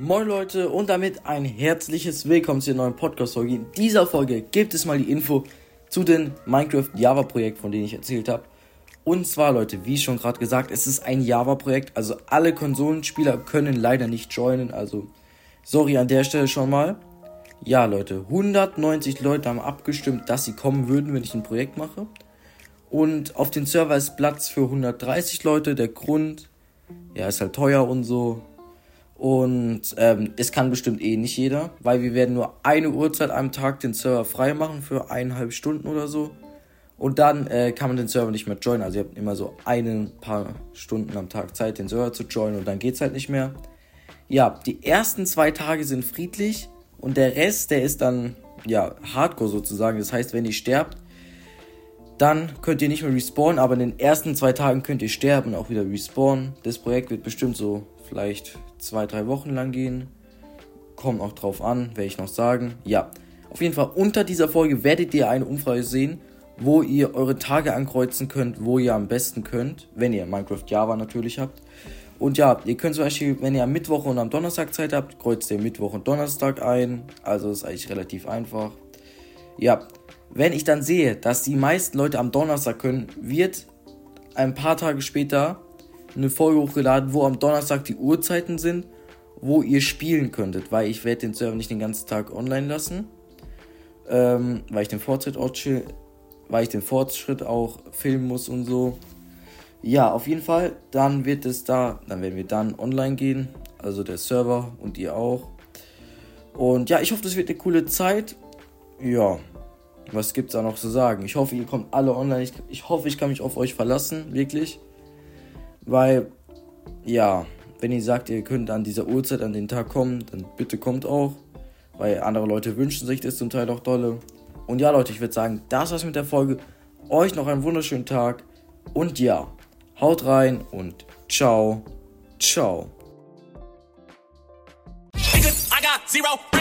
Moin Leute und damit ein herzliches Willkommen zu der neuen Podcast-Folge. In dieser Folge gibt es mal die Info zu dem Minecraft Java-Projekt, von dem ich erzählt habe. Und zwar, Leute, wie schon gerade gesagt, es ist ein Java-Projekt, also alle Konsolenspieler können leider nicht joinen, also sorry an der Stelle schon mal. Ja, Leute, 190 Leute haben abgestimmt, dass sie kommen würden, wenn ich ein Projekt mache. Und auf dem Server ist Platz für 130 Leute. Der Grund, ja, ist halt teuer und so. Und ähm, es kann bestimmt eh nicht jeder, weil wir werden nur eine Uhrzeit am Tag den Server frei machen für eineinhalb Stunden oder so. Und dann äh, kann man den Server nicht mehr joinen. Also ihr habt immer so ein paar Stunden am Tag Zeit, den Server zu joinen und dann geht's halt nicht mehr. Ja, die ersten zwei Tage sind friedlich und der Rest, der ist dann ja Hardcore sozusagen. Das heißt, wenn ihr sterbt, dann könnt ihr nicht mehr respawnen, aber in den ersten zwei Tagen könnt ihr sterben und auch wieder respawnen. Das Projekt wird bestimmt so vielleicht zwei, drei Wochen lang gehen. Kommt auch drauf an, werde ich noch sagen. Ja, auf jeden Fall unter dieser Folge werdet ihr eine Umfrage sehen, wo ihr eure Tage ankreuzen könnt, wo ihr am besten könnt, wenn ihr Minecraft Java natürlich habt. Und ja, ihr könnt zum Beispiel, wenn ihr am Mittwoch und am Donnerstag Zeit habt, kreuzt ihr Mittwoch und Donnerstag ein. Also ist eigentlich relativ einfach. Ja, wenn ich dann sehe, dass die meisten Leute am Donnerstag können, wird ein paar Tage später eine Folge hochgeladen, wo am Donnerstag die Uhrzeiten sind, wo ihr spielen könntet, weil ich werde den Server nicht den ganzen Tag online lassen, ähm, weil ich den Fortschritt auch weil ich den Fortschritt auch filmen muss und so. Ja, auf jeden Fall, dann wird es da, dann werden wir dann online gehen, also der Server und ihr auch. Und ja, ich hoffe, das wird eine coole Zeit. Ja, was gibt's da noch zu sagen? Ich hoffe, ihr kommt alle online. Ich, ich hoffe, ich kann mich auf euch verlassen, wirklich. Weil, ja, wenn ihr sagt, ihr könnt an dieser Uhrzeit an den Tag kommen, dann bitte kommt auch. Weil andere Leute wünschen sich das zum Teil auch dolle. Und ja, Leute, ich würde sagen, das war's mit der Folge. Euch noch einen wunderschönen Tag. Und ja, haut rein und ciao, ciao. I got zero.